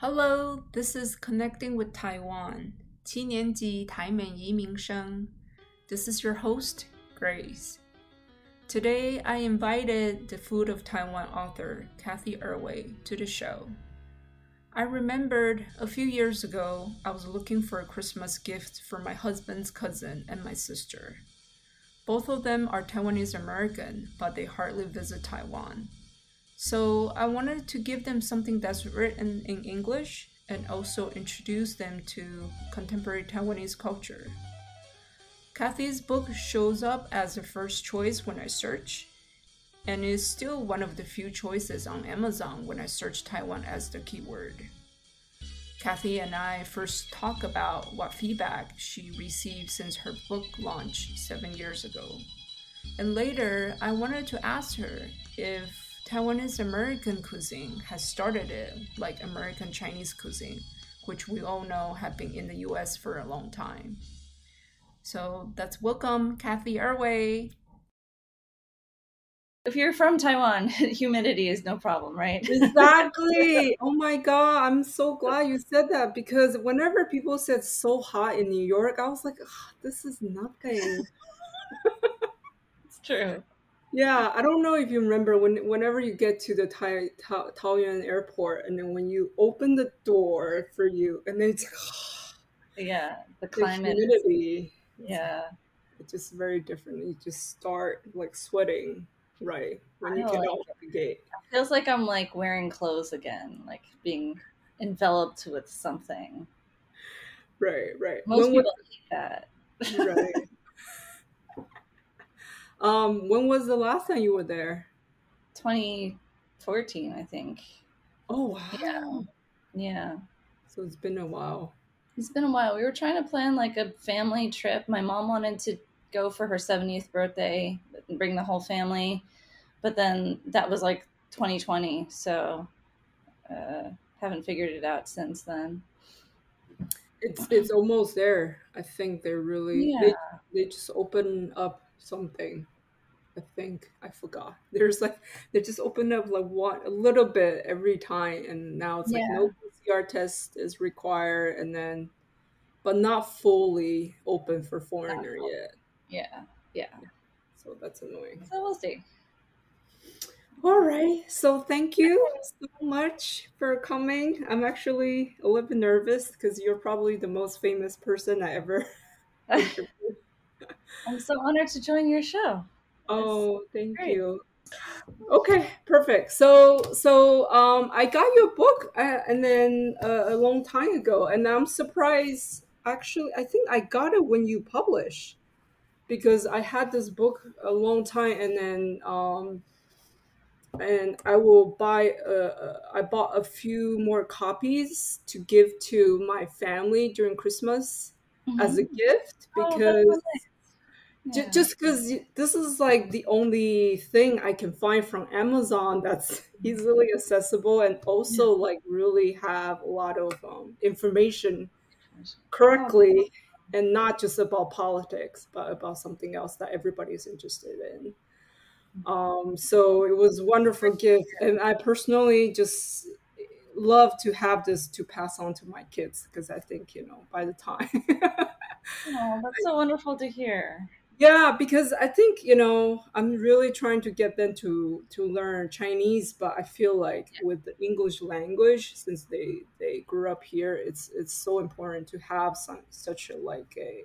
Hello, this is Connecting with Taiwan, 七年级台美移民生. This is your host, Grace. Today, I invited the Food of Taiwan author, Cathy Erway, to the show. I remembered a few years ago, I was looking for a Christmas gift for my husband's cousin and my sister. Both of them are Taiwanese American, but they hardly visit Taiwan. So I wanted to give them something that's written in English and also introduce them to contemporary Taiwanese culture. Cathy's book shows up as a first choice when I search, and is still one of the few choices on Amazon when I search Taiwan as the keyword. Cathy and I first talk about what feedback she received since her book launch seven years ago. And later, I wanted to ask her if Taiwanese American cuisine has started it like American Chinese cuisine, which we all know have been in the US for a long time. So let's welcome Cathy Erway. If you're from Taiwan, humidity is no problem, right? exactly. Oh my god, I'm so glad you said that because whenever people said so hot in New York, I was like, oh, this is nothing. it's true. Yeah, I don't know if you remember when whenever you get to the Tai, Ta, Taoyuan airport and then when you open the door for you and then it's like yeah, the climate humidity. Yeah. It's just very different. You just start like sweating right when you get like out the gate. It feels like I'm like wearing clothes again, like being enveloped with something. Right, right. Most when people hate that. Right. Um, when was the last time you were there? 2014, I think. Oh wow. Yeah. Yeah. So it's been a while. It's been a while. We were trying to plan like a family trip. My mom wanted to go for her 70th birthday and bring the whole family, but then that was like 2020. So uh, haven't figured it out since then. It's it's almost there. I think they're really yeah. they, they just open up something. I think I forgot. There's like they just opened up like what a little bit every time, and now it's like yeah. no PCR test is required, and then but not fully open for foreigner yet. Yeah, yeah. So that's annoying. So we'll see. All right. So thank you so much for coming. I'm actually a little bit nervous because you're probably the most famous person I ever I'm so honored to join your show. Oh, thank great. you. Okay, perfect. So, so um, I got your book, uh, and then uh, a long time ago, and I'm surprised. Actually, I think I got it when you published, because I had this book a long time, and then um, and I will buy. Uh, uh I bought a few more copies to give to my family during Christmas mm-hmm. as a gift oh, because. Oh, yeah. just because this is like the only thing I can find from Amazon that's easily accessible and also yeah. like really have a lot of um, information correctly and not just about politics but about something else that everybody is interested in mm-hmm. um, so it was wonderful gift and i personally just love to have this to pass on to my kids because i think you know by the time oh that's so wonderful to hear yeah because i think you know i'm really trying to get them to to learn chinese but i feel like with the english language since they they grew up here it's it's so important to have some such a like a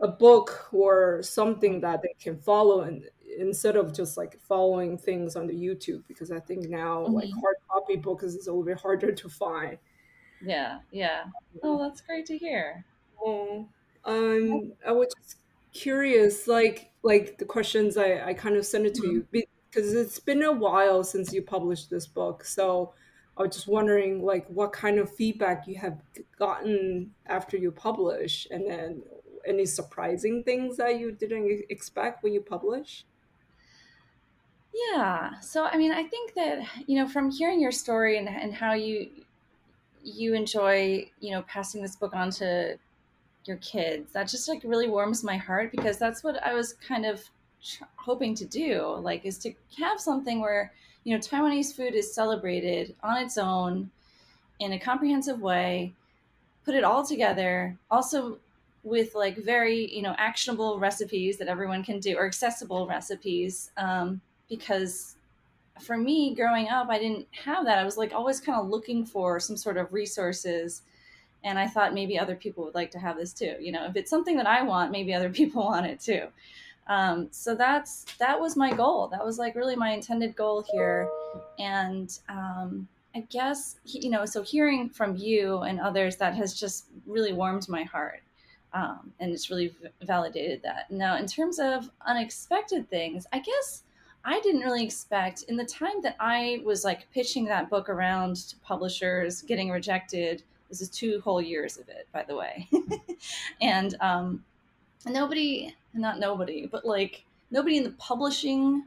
a book or something that they can follow and instead of just like following things on the youtube because i think now like hard copy books is a little bit harder to find. Yeah yeah. Oh that's great to hear. Um, um i would just curious, like like the questions I, I kind of sent it to mm-hmm. you because it's been a while since you published this book. So I was just wondering like what kind of feedback you have gotten after you publish and then any surprising things that you didn't expect when you publish? Yeah. So I mean I think that, you know, from hearing your story and, and how you you enjoy, you know, passing this book on to your kids. That just like really warms my heart because that's what i was kind of hoping to do like is to have something where you know taiwanese food is celebrated on its own in a comprehensive way, put it all together, also with like very you know actionable recipes that everyone can do or accessible recipes um, because for me growing up i didn't have that. I was like always kind of looking for some sort of resources and i thought maybe other people would like to have this too you know if it's something that i want maybe other people want it too um, so that's that was my goal that was like really my intended goal here and um, i guess you know so hearing from you and others that has just really warmed my heart um, and it's really validated that. Now, in terms of unexpected things, I guess I didn't really expect in the time that I was like pitching that book around to publishers, getting rejected. This is two whole years of it, by the way. and um, nobody, not nobody, but like nobody in the publishing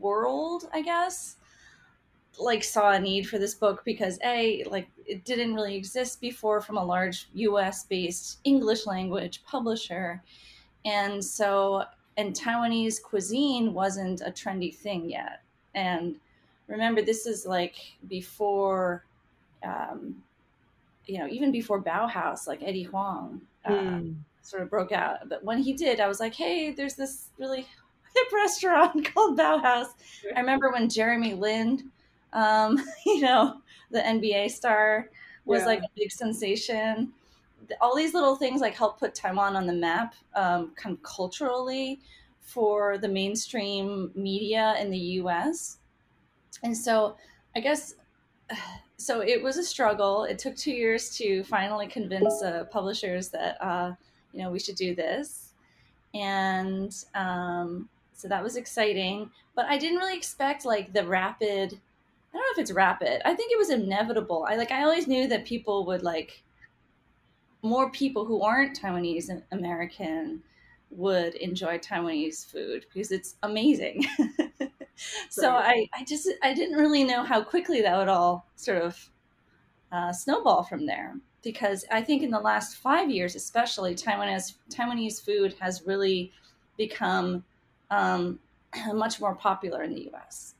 world, I guess, like saw a need for this book because a like it didn't really exist before from a large US based English language publisher and so and Taiwanese cuisine wasn't a trendy thing yet and remember this is like before um, you know even before Baohaus like Eddie Huang mm. sort of broke out but when he did I was like hey there's this really hip restaurant called Baohaus I remember when Jeremy Lin um, you know, the NBA star was yeah. like a big sensation. All these little things like help put Taiwan on the map, um, kind of culturally, for the mainstream media in the U.S. And so, I guess, so it was a struggle. It took two years to finally convince uh, publishers that uh, you know we should do this, and um, so that was exciting. But I didn't really expect like the rapid I don't know if it's rapid. I think it was inevitable. I like I always knew that people would like more people who aren't Taiwanese American would enjoy Taiwanese food because it's amazing. so I, I just I didn't really know how quickly that would all sort of uh, snowball from there because I think in the last five years, especially Taiwanese Taiwanese food has really become um, much more popular in the U.S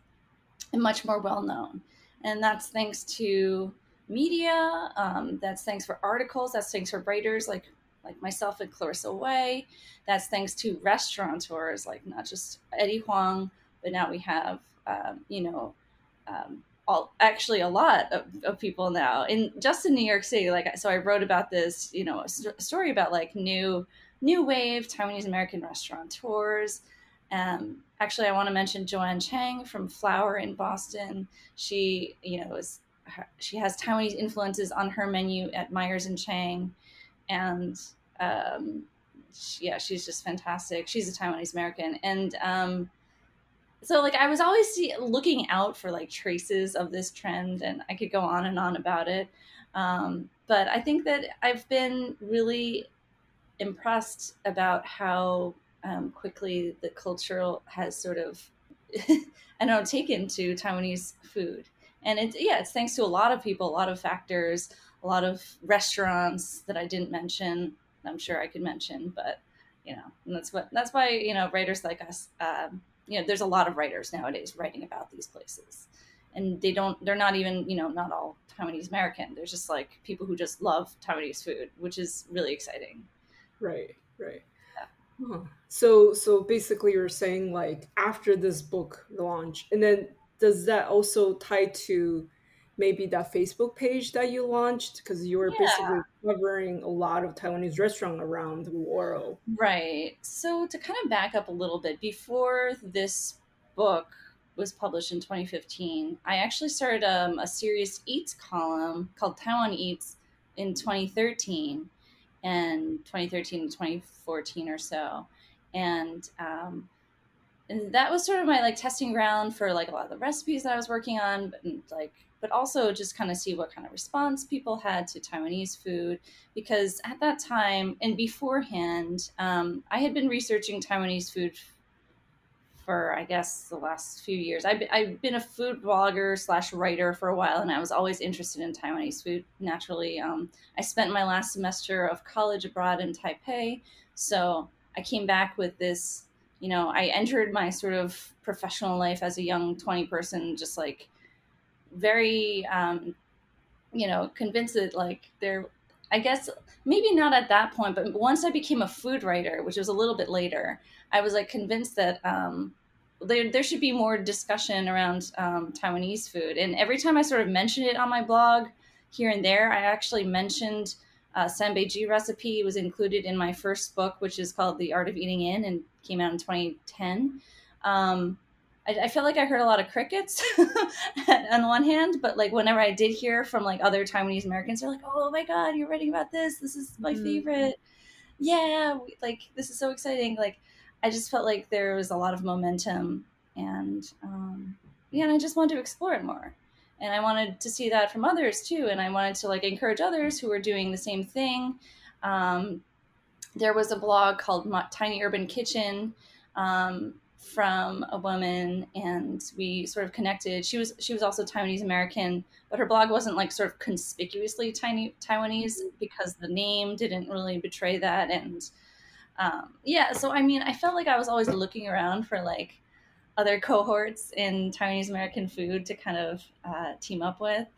and much more well known. And that's thanks to media. Um, that's thanks for articles. That's thanks for writers like like myself and Clarissa Wei. That's thanks to restaurateurs like not just Eddie Huang, but now we have um, you know um, all actually a lot of, of, people now in just in New York City. Like so, I wrote about this you know a, st- story about like new new wave Taiwanese American restaurateurs um, actually, I want to mention Joanne Chang from Flour in Boston. She, you know, is she has Taiwanese influences on her menu at Myers and Chang, and um, she, yeah, she's just fantastic. She's a Taiwanese American, and um, so like I was always see, looking out for like traces of this trend, and I could go on and on about it. Um, but I think that I've been really impressed about how um, quickly the cultural has sort of, I don't know, taken to Taiwanese food. And it's, yeah, it's thanks to a lot of people, a lot of factors, a lot of restaurants that I didn't mention. I'm sure I could mention, but you know, and that's what, that's why, you know, writers like us, um, you know, there's a lot of writers nowadays writing about these places. And they don't they're not even you know not all taiwanese american. There's just like people who just love taiwanese food which is really exciting. Right right. Huh. So so basically you're saying like after this book launch and then does that also tie to maybe that Facebook page that you launched because you were yeah. basically covering a lot of Taiwanese restaurant around the world. Right. So to kind of back up a little bit before this book was published in 2015, I actually started um, a serious eats column called Taiwan Eats in 2013 and 2013 to 2014 or so and um, and that was sort of my like testing ground for like a lot of the recipes that I was working on, but like but also just kind of see what kind of response people had to Taiwanese food because at that time and beforehand, um, I had been researching Taiwanese food for I guess the last few years. I've, I've been a food blogger slash writer for a while, and I was always interested in Taiwanese food. Naturally, um, I spent my last semester of college abroad in Taipei, so I came back with this. You know, I entered my sort of professional life as a young twenty person, just like very um, you know, convinced that like there, I guess maybe not at that point, but once I became a food writer, which was a little bit later, I was like convinced that um, there, there should be more discussion around um, Taiwanese food. And every time I sort of mentioned it on my blog here and there, I actually mentioned uh, Sanbeiji recipe. Was included in my first book, which is called The Art of Eating In and came out in 2010. Um, I, I felt like I heard a lot of crickets on the one hand, but like whenever I did hear from like other Taiwanese Americans, they're like, "Oh my god, you're writing about this! This is my mm-hmm. favorite! Yeah, like this is so exciting!" Like I just felt like there was a lot of momentum, and um, yeah, and I just wanted to explore it more, and I wanted to see that from others too, and I wanted to like encourage others who were doing the same thing. Um, there was a blog called Tiny Urban Kitchen. Um, from a woman and we sort of connected. She was she was also taiwanese american but her blog wasn't like sort of conspicuously tiny taiwanese because the name didn't really betray that and um, yeah so i mean i felt like i was always looking around for like other cohorts in taiwanese american food to kind of uh, team up with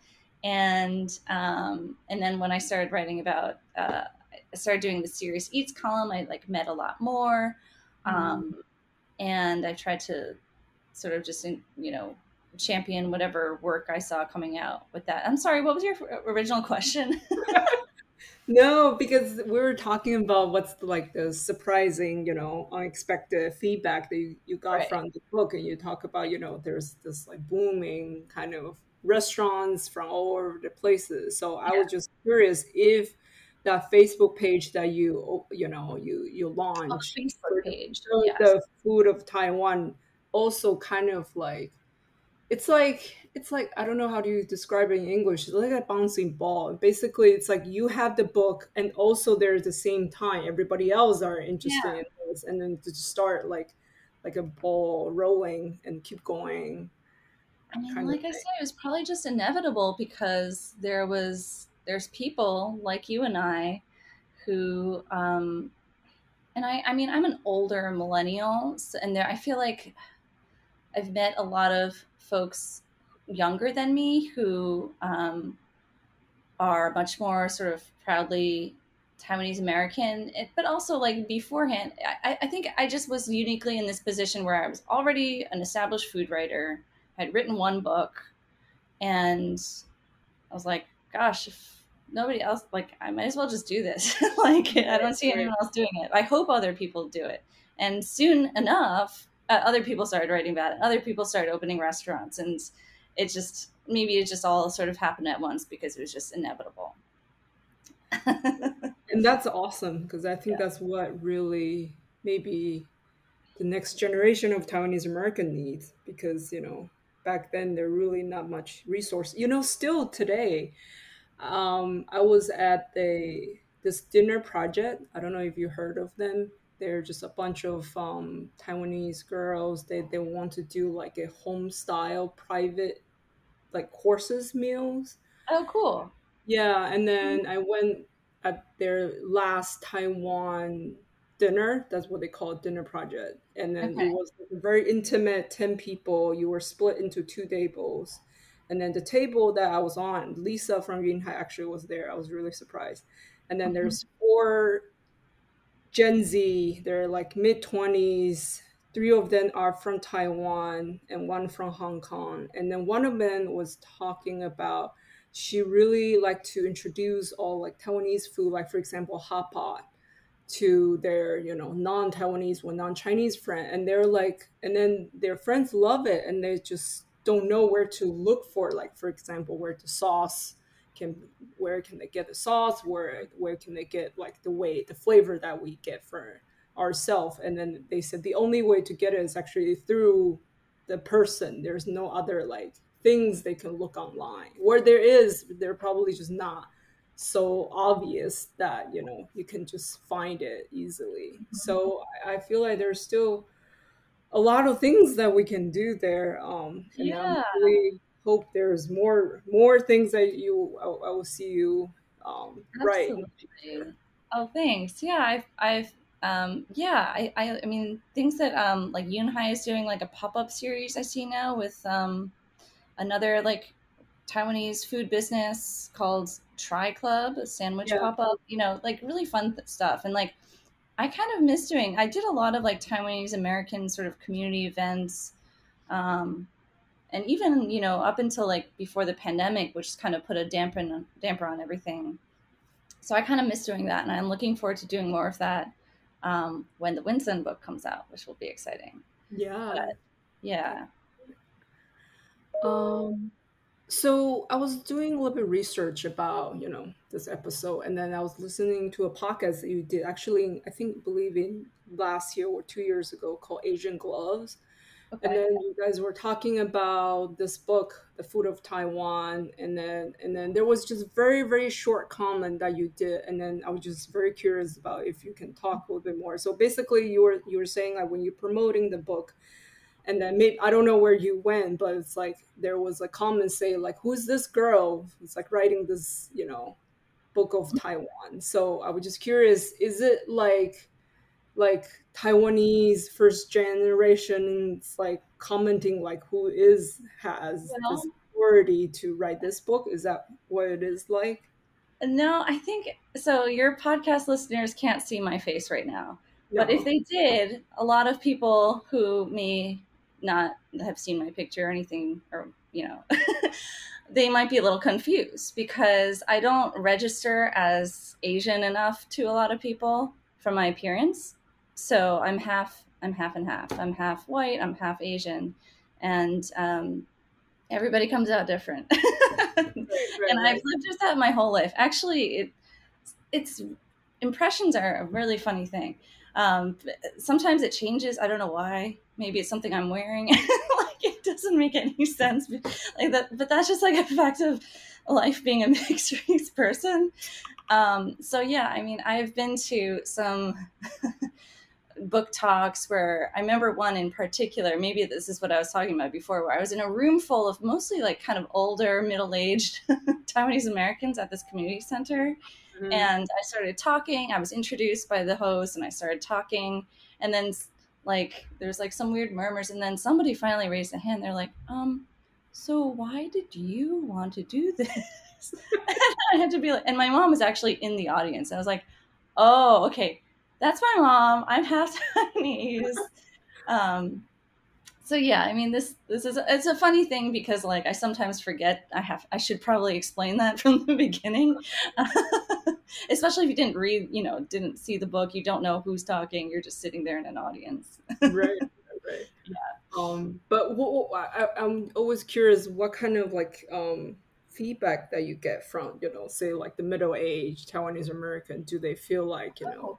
and um, and then when i started writing about uh, i started doing the serious eats column i like met a lot more um, mm and I tried to sort of just you know champion whatever work I saw coming out with that. I'm sorry, what was your original question? no, because we were talking about what's the, like the surprising, you know, unexpected feedback that you, you got right. from the book, and you talk about, you know, there's this like booming kind of restaurants from all over the places. So I was just curious if that Facebook page that you you know you you launch Facebook page yes. the food of Taiwan also kind of like it's like it's like I don't know how do you describe it in English. It's like a bouncing ball. Basically, it's like you have the book, and also there's the same time everybody else are interested yeah. in this, and then to start like like a ball rolling and keep going. I mean, like I said, it was probably just inevitable because there was there's people like you and I who, um, and I, I mean, I'm an older millennial, and there, I feel like I've met a lot of folks younger than me who um, are much more sort of proudly Taiwanese American, but also like beforehand, I, I, think I just was uniquely in this position where I was already an established food writer, had written one book, and I was like, gosh, if nobody else, like, I might as well just do this. like, I don't see anyone else doing it. I hope other people do it. And soon enough, uh, other people started writing about it. Other people started opening restaurants. And it just, maybe it just all sort of happened at once because it was just inevitable. and that's awesome because I think yeah. that's what really maybe the next generation of Taiwanese American needs because, you know, back then there really not much resource. You know, still today, um, I was at the this dinner project. I don't know if you heard of them. They're just a bunch of um, Taiwanese girls. They they want to do like a home style private like courses meals. Oh, cool. Yeah, and then. I went at their last Taiwan dinner. That's what they call a dinner project. And then okay. it was very intimate, 10 people. You were split into two tables. And then the table that I was on, Lisa from Yunhai actually was there. I was really surprised. And then mm-hmm. there's four Gen Z, they're like mid 20s. Three of them are from Taiwan and one from Hong Kong. And then one of them was talking about she really liked to introduce all like Taiwanese food, like for example, hot pot to their you know non-taiwanese or non-chinese friend and they're like and then their friends love it and they just don't know where to look for like for example where the sauce can where can they get the sauce where where can they get like the way the flavor that we get for ourselves and then they said the only way to get it is actually through the person. There's no other like things they can look online. Where there is they're probably just not so obvious that you know you can just find it easily. Mm-hmm. so i feel like there's still a lot of things that we can do there. Um, and yeah. I really hope there's more more things that you I, I will see you um, right. Oh, thanks. Yeah, I've I've um, yeah, I, I, I mean things that um, like Yunhai is doing like a pop up series I see now with um, another like Taiwanese food business called Tri Club, a sandwich yeah. pop up. You know, like really fun stuff. And like, I kind of miss doing. I did a lot of like Taiwanese American sort of community events. Um, and even you know up until like before the pandemic which kind of put a damper damper on everything so i kind of miss doing that and i'm looking forward to doing more of that um, when the Win Son book comes out which will be exciting yeah but, yeah um so i was doing a little bit of research about you know this episode and then i was listening to a podcast that you did actually i think believe in last year or two years ago called asian gloves Okay. And then you guys were talking about this book, The Food of Taiwan, and then and then there was just very very short comment that you did, and then I was just very curious about if you can talk a little bit more. So basically, you were you were saying like when you're promoting the book, and then maybe I don't know where you went, but it's like there was a comment saying like, "Who's this girl?" It's like writing this, you know, book of Taiwan. So I was just curious, is it like like Taiwanese first generation like commenting like who is has well, this authority to write this book? Is that what it is like? No, I think so. Your podcast listeners can't see my face right now, no. but if they did, a lot of people who may not have seen my picture or anything, or you know, they might be a little confused because I don't register as Asian enough to a lot of people from my appearance so I'm half I'm half and half. I'm half white. I'm half Asian, and um, everybody comes out different. right, right, and I've lived with that my whole life. Actually, it it's impressions are a really funny thing. Um, sometimes it changes. I don't know why. Maybe it's something I'm wearing. like it doesn't make any sense. Like that, but that's just like a fact of life being a mixed race person. Um, so yeah, I mean, I've been to some book talks where I remember one in particular, maybe this is what I was talking about before, where I was in a room full of mostly like kind of older, middle aged Taiwanese Americans at this community center. Mm-hmm. And I started talking. I was introduced by the host and I started talking. And then, like, there's like some weird murmurs. And then somebody finally raised a hand. They're like, um, so why did you want to do this? I had to be like, and my mom was actually in the audience. I was like, oh, okay that's my mom. I'm half Chinese. um, so yeah, I mean this this is a, it's a funny thing because like I sometimes forget I have I should probably explain that from the beginning, especially if you didn't read you know didn't see the book you don't know who's talking you're just sitting there in an audience. right, right. Yeah. Um, but what, what, I, I'm always curious what kind of like um feedback that you get from you know say like the middle aged Taiwanese American do they feel like you know oh.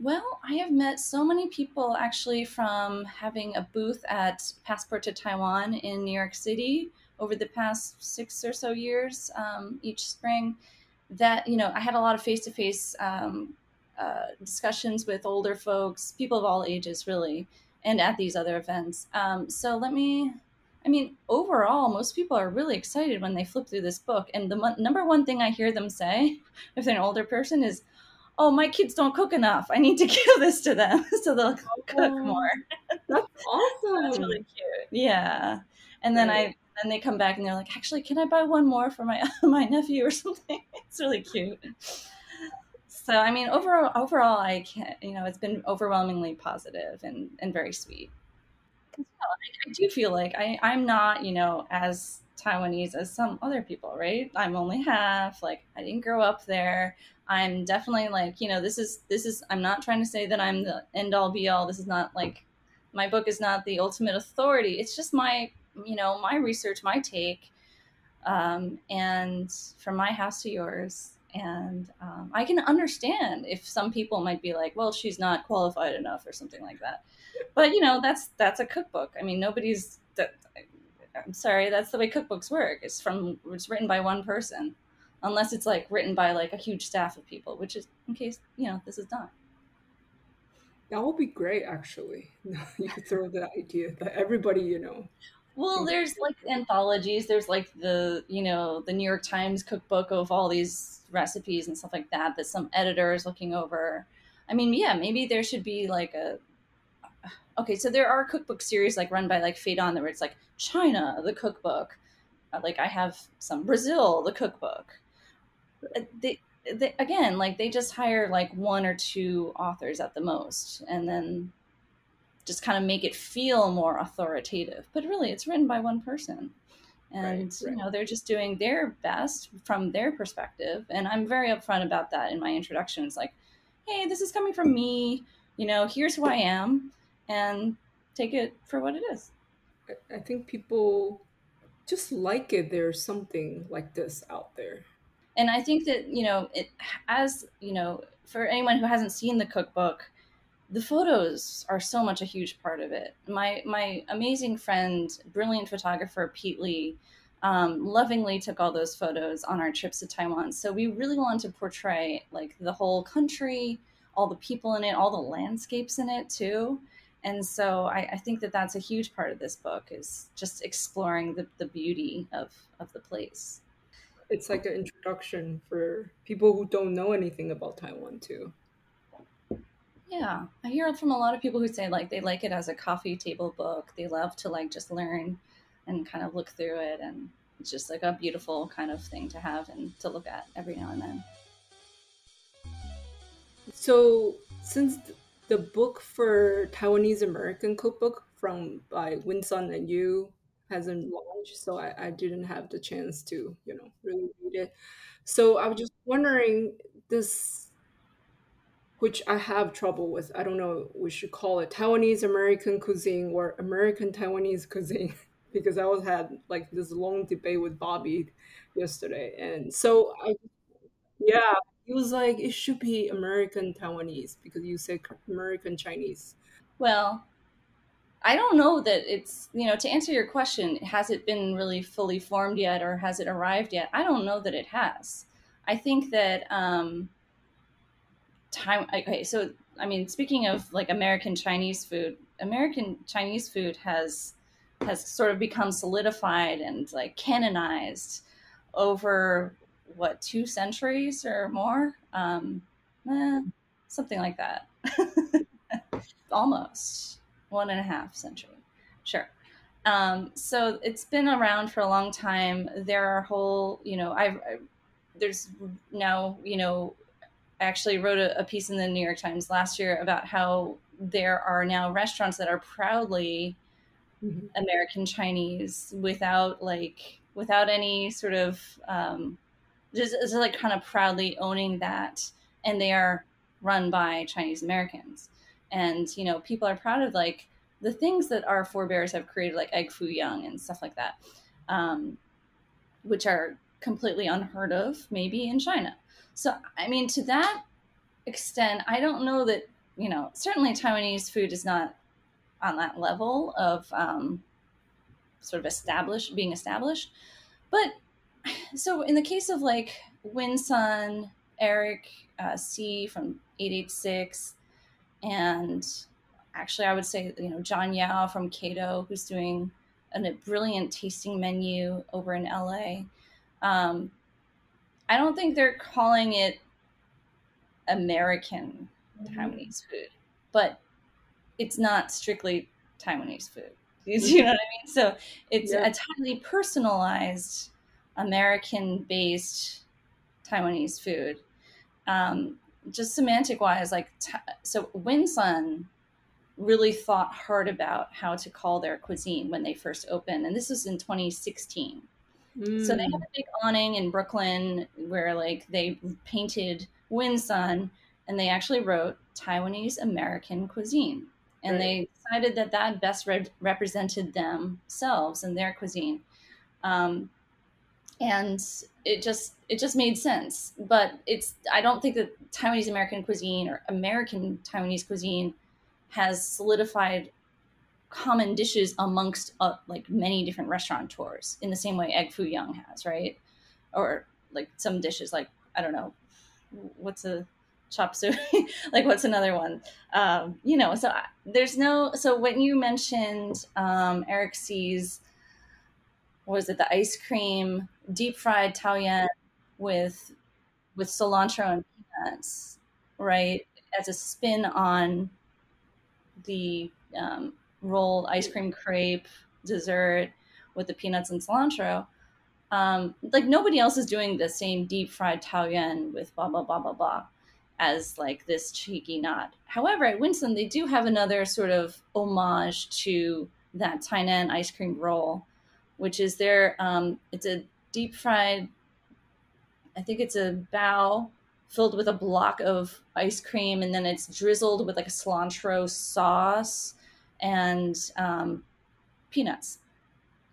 Well, I have met so many people actually from having a booth at Passport to Taiwan in New York City over the past six or so years, um, each spring. That you know, I had a lot of face-to-face um, uh, discussions with older folks, people of all ages, really, and at these other events. Um, so let me. I mean, overall, most people are really excited when they flip through this book. And the number one thing I hear them say, if they're an older person, is, oh, my kids don't cook enough. I need to give this to them so they'll oh, cook more. That's awesome. that's really cute. Yeah. And then right. I then they come back and they're like, actually, can I buy one more for my my nephew or something? It's really cute. So I mean, overall, overall, I can't. You know, it's been overwhelmingly positive and and very sweet. You know, I, I do feel like I I'm not you know as Taiwanese as some other people, right? I'm only half. Like I didn't grow up there. I'm definitely like, you know, this is this is I'm not trying to say that I'm the end all be all. This is not like my book is not the ultimate authority. It's just my, you know, my research, my take. Um, and from my house to yours. And um, I can understand if some people might be like, well, she's not qualified enough or something like that. But you know, that's that's a cookbook. I mean, nobody's that I'm sorry, that's the way cookbooks work. It's from it's written by one person unless it's like written by like a huge staff of people, which is in case you know this is done. That would be great, actually. you could throw that idea that everybody, you know. Well, there's like anthologies. There's like the you know the New York Times cookbook of all these recipes and stuff like that that some editor is looking over. I mean, yeah, maybe there should be like a okay. So there are cookbook series like run by like Phaidon where it's like China the cookbook, uh, like I have some Brazil, the cookbook. Uh, they, they, again, like they just hire like one or two authors at the most, and then just kind of make it feel more authoritative. But really, it's written by one person, and right, right. you know they're just doing their best from their perspective. And I'm very upfront about that in my introduction. It's like, hey, this is coming from me. You know, here's who I am, and take it for what it is. I think people just like it. There's something like this out there. And I think that, you know, it as, you know, for anyone who hasn't seen the cookbook, the photos are so much a huge part of it. My my amazing friend, brilliant photographer Pete Lee, um, lovingly took all those photos on our trips to Taiwan. So we really want to portray like the whole country, all the people in it, all the landscapes in it too and so I, I, think that that's a huge part of this book is just exploring the, the beauty of, of the place it's like an introduction for people who don't know anything about taiwan too. Yeah. I hear from a lot of people who say like they like it as a coffee table book. They love to like just learn and kind of look through it. And it's just like a beautiful kind of thing to have and to look at every now and then. So since the book for Taiwanese American cookbook from by Win Son and you hasn't launched, so I, I didn't have the chance to, you know, really read it. So I was just wondering this which I have trouble with. I don't know, we should call it Taiwanese American cuisine or American Taiwanese cuisine because I was had like this long debate with Bobby yesterday. And so I yeah, he was like, it should be American Taiwanese because you said American Chinese. Well, I don't know that it's, you know, to answer your question, has it been really fully formed yet or has it arrived yet? I don't know that it has. I think that, um, time, okay, so, I mean, speaking of like American Chinese food, American Chinese food has, has sort of become solidified and like canonized over what two centuries or more um eh, something like that almost one and a half century. Sure. Um, so it's been around for a long time. There are whole you know i've I, there's now you know I actually wrote a, a piece in the new york times last year about how there are now restaurants that are proudly mm-hmm. american chinese without like without any sort of um, just, just like kind of proudly owning that and they are run by chinese americans and you know people are proud of like the things that our forebears have created like egg foo young and stuff like that um, which are completely unheard of maybe in china. So i mean to that extent i don't know that you know certainly taiwanese food is not on that level of um, sort of established being established. But so in the case of like Win Son, Eric uh, Sze from 886, and actually I would say, you know, Jon Yao from Kato, who's doing a brilliant tasting menu over in LA. Um, I don't think they're calling it American mm-hmm. Taiwanese food, but it's not strictly Taiwanese food. You know what I mean? So it's yeah. a totally personalized American based Taiwanese food. Um, just semantic wise, like, so Win Son really thought hard about how to call their cuisine when they first opened. And this was in 2016. Mm. So they had a big awning in Brooklyn where like they painted Win Son and they actually wrote Taiwanese American cuisine. And right. they decided that that best re- represented themselves and their cuisine. Um, and it just it just made sense. But it's i don't think that taiwanese american cuisine or american taiwanese cuisine has solidified common dishes amongst uh, like many different restaurateurs in the same way egg foo young has right? Or like some dishes like i don't know what's a chop suey? Like what's another one? Um, you know so I, there's no so when you mentioned um, Eric Sze's was it the ice cream deep fried taoyuan with with cilantro and peanuts, right? As a spin on the um, rolled ice cream crepe dessert with the peanuts and cilantro. um, like nobody else is doing the same deep fried taoyuan with blah blah blah blah blah as like this cheeky nod. However, at Win Son they do have another sort of homage to that Tainan ice cream roll, which is their um, it's a deep fried. I think it's a bao filled with a block of ice cream, and then it's drizzled with like a cilantro sauce and um, peanuts,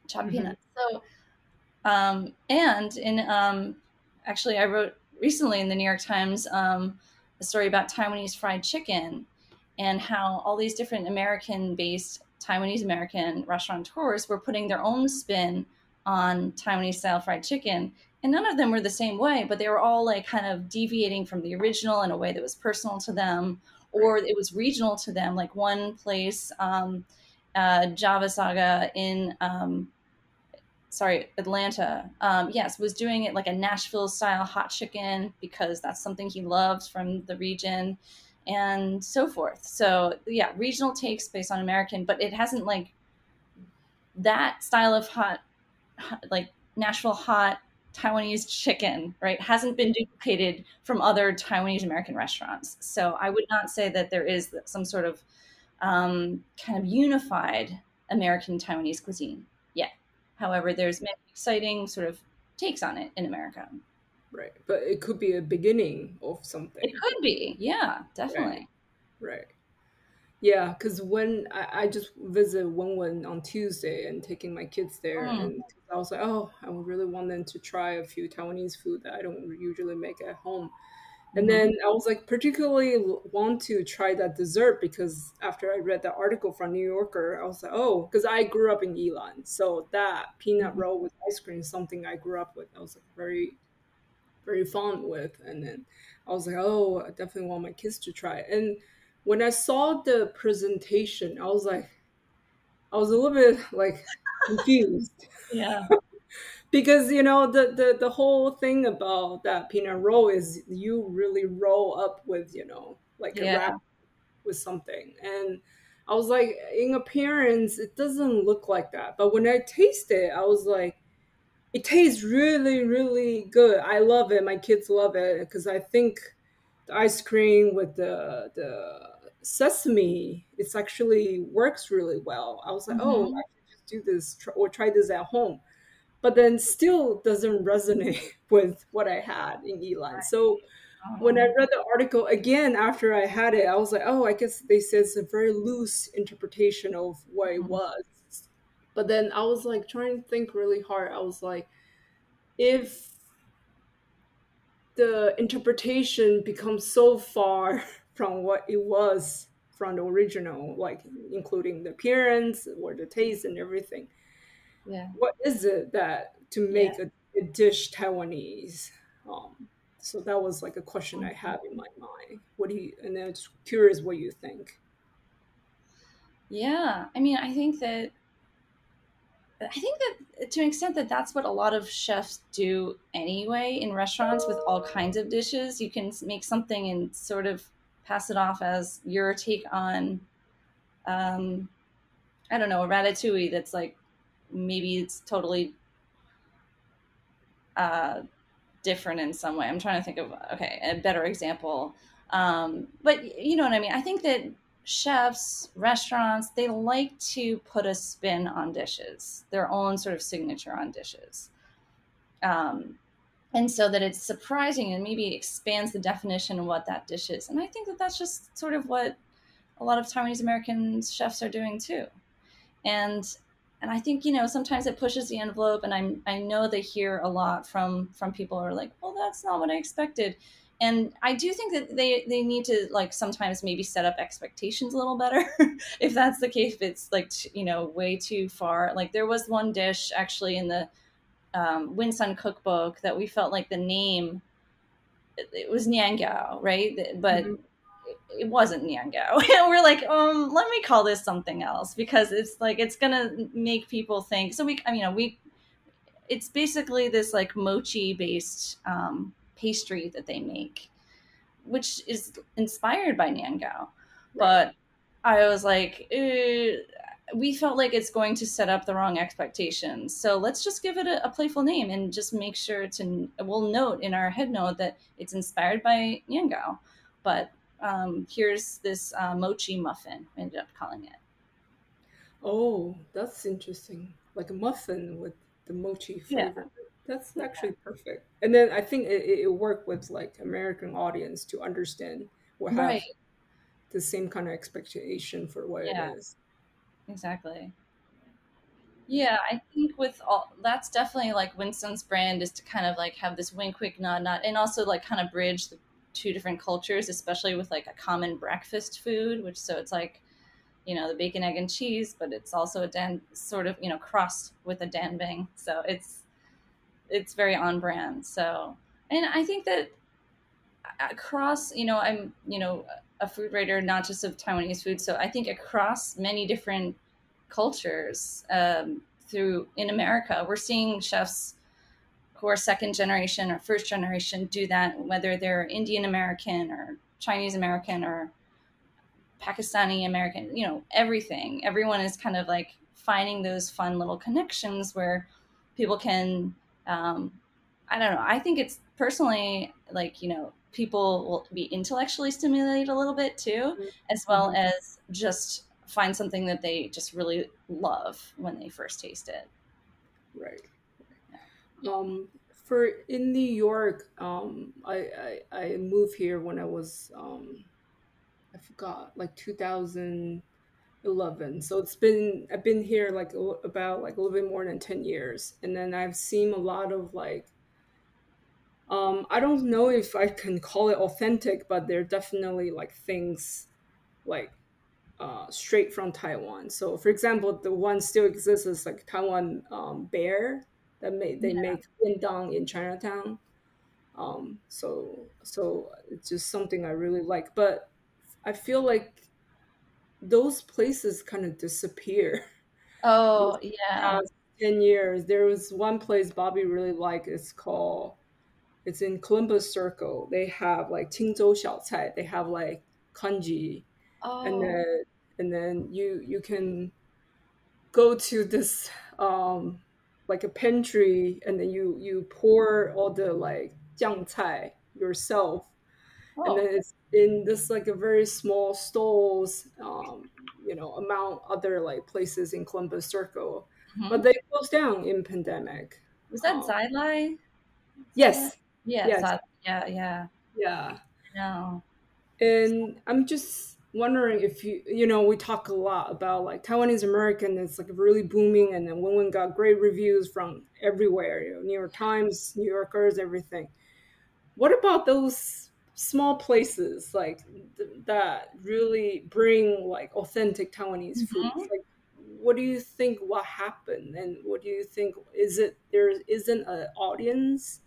chopped mm-hmm. peanuts. So, um, and in um, actually, I wrote recently in the New York Times um, a story about Taiwanese fried chicken and how all these different American-based Taiwanese American restaurateurs were putting their own spin on Taiwanese style fried chicken. And none of them were the same way, but they were all like kind of deviating from the original in a way that was personal to them or it was regional to them. Like one place, um, uh, Java Saga in, um, sorry, Atlanta, um, yes, was doing it like a Nashville style hot chicken because that's something he loves from the region and so forth. So yeah, regional takes based on American, but it hasn't like that style of hot, hot like Nashville hot Taiwanese chicken, right, hasn't been duplicated from other Taiwanese American restaurants. So I would not say that there is some sort of um, kind of unified American Taiwanese cuisine yet. However, there's many exciting sort of takes on it in America. Right, but it could be a beginning of something. It could be, yeah, definitely. Right. right. Yeah, because when I, I, just visit Wenwen on Tuesday and taking my kids there, mm. and I was like, oh, I would really want them to try a few Taiwanese food that I don't usually make at home. And mm-hmm. then I was like, particularly want to try that dessert because after I read the article from New Yorker, I was like, oh, because I grew up in Yilan, so that peanut mm-hmm. roll with ice cream is something I grew up with. I was like very, very fond with, and then I was like, oh, I definitely want my kids to try it. And when I saw the presentation, I was like, I was a little bit like confused. yeah. because you know the, the the whole thing about that peanut roll is you really roll up with you know like a wrap with something. And i was like in appearance it doesn't look like that. But when i taste it i was like it tastes really really good. I love it. My kids love it because i think the ice cream with the the sesame it's actually works really well i was like oh, mm-hmm. oh i should just do this or try this at home but then still doesn't resonate with what i had in Yilan right. so when i read the article again after i had it i was like oh i guess they said it's a very loose interpretation of what it mm-hmm. was but then i was like trying to think really hard i was like if the interpretation becomes so far from what it was from the original, like including the appearance or the taste and everything. Yeah. What is it that to make yeah. a, a, dish Taiwanese? Um, so that was like a question I have in my mind. What do you? And then just curious what you think. Yeah, I mean, I think that I think that to an extent that that's what a lot of chefs do anyway in restaurants with all kinds of dishes. You can make something and sort of pass it off as your take on um i don't know a ratatouille that's like maybe it's totally uh different in some way. I'm trying to think of okay a better example. Um but you know what i mean? I think that chefs restaurants they like to put a spin on dishes their own sort of signature on dishes. Um and so that it's surprising and maybe expands the definition of what that dish is. And I think that that's just sort of what a lot of Taiwanese American chefs are doing too. And and I think you know sometimes it pushes the envelope, and I'm I know they hear a lot from from people who are like, well, that's not what I expected. And I do think that they they need to like sometimes maybe set up expectations a little better. if that's the case, if it's like you know way too far. Like there was one dish actually in the um, Win Son cookbook that we felt like the name it, it was Niangao, right? But mm-hmm. it, it, wasn't Niangao. and we're like, um, let me call this something else because it's like it's gonna make people think. So we, I mean, you know, we, it's basically this like mochi based um, pastry that they make, which is inspired by Niangao, right. but I was like, we felt like it's going to set up the wrong expectations. So let's just give it a, a, playful name and just make sure to, we'll note in our head note that it's inspired by Niangao. But um, here's this uh, mochi muffin, we ended up calling it. Oh, that's interesting. Like a muffin with the mochi flavor. Yeah. That's actually yeah. perfect. And then I think it, it worked with like American audience to understand what right. have the same kind of expectation for what yeah. it is. Exactly. Yeah, I think with all that's definitely like Win Son's brand is to kind of like have this wink, quick, nod, nod, and also like kind of bridge the two different cultures, especially with like a common breakfast food, which so it's like, you know, the bacon, egg, and cheese, but it's also a dan sort of you know crossed with a danbang, so it's it's very on brand. So, and I think that uh, across, you know, I'm you know a food writer, not just of Taiwanese food. So I think across many different cultures um, through in America, we're seeing chefs who are second generation or first generation do that, whether they're Indian American or Chinese American or Pakistani American, you know, everything. Everyone is kind of like finding those fun little connections where people can, um, I don't know. I think it's personally like, you know, people will be intellectually stimulated a little bit too, mm-hmm. as well mm-hmm. as just find something that they just really love when they first taste it. Right. Um, for in New York, um, I, I, I moved here when I was um, I forgot like 2011. So it's been I've been here like about like a little bit more than 10 years, and then I've seen a lot of like um, I don't know if I can call it authentic, but they're definitely like things like uh, straight from Taiwan. So, for example, the one still exists is like Taiwan um, bear that made they yeah. make indang in Chinatown. Um, so, so it's just something I really like. But I feel like those places kind of disappear. Oh yeah. 10 years. There was one place Bobby really liked. It's called it's in Columbus Circle. They have like Qingzhou Xiaocai. They have like congee, oh. and then and then you you can go to this um like a pantry, and then you you pour all the like jiang cai yourself, oh. and then it's in this like a very small stalls, um, you know, among other like places in Columbus Circle, mm-hmm. but they closed down in pandemic. Was that um? Yes, yeah, yes. yeah, yeah. Yeah. No. And I'm just wondering if you you know we talk a lot about like Taiwanese American it's like really booming and then Win Son got great reviews from everywhere you know New York Times New Yorkers everything what about those small places like th- that really bring like authentic Taiwanese mm-hmm. food like what do you think what happened and what do you think is it there isn't an audience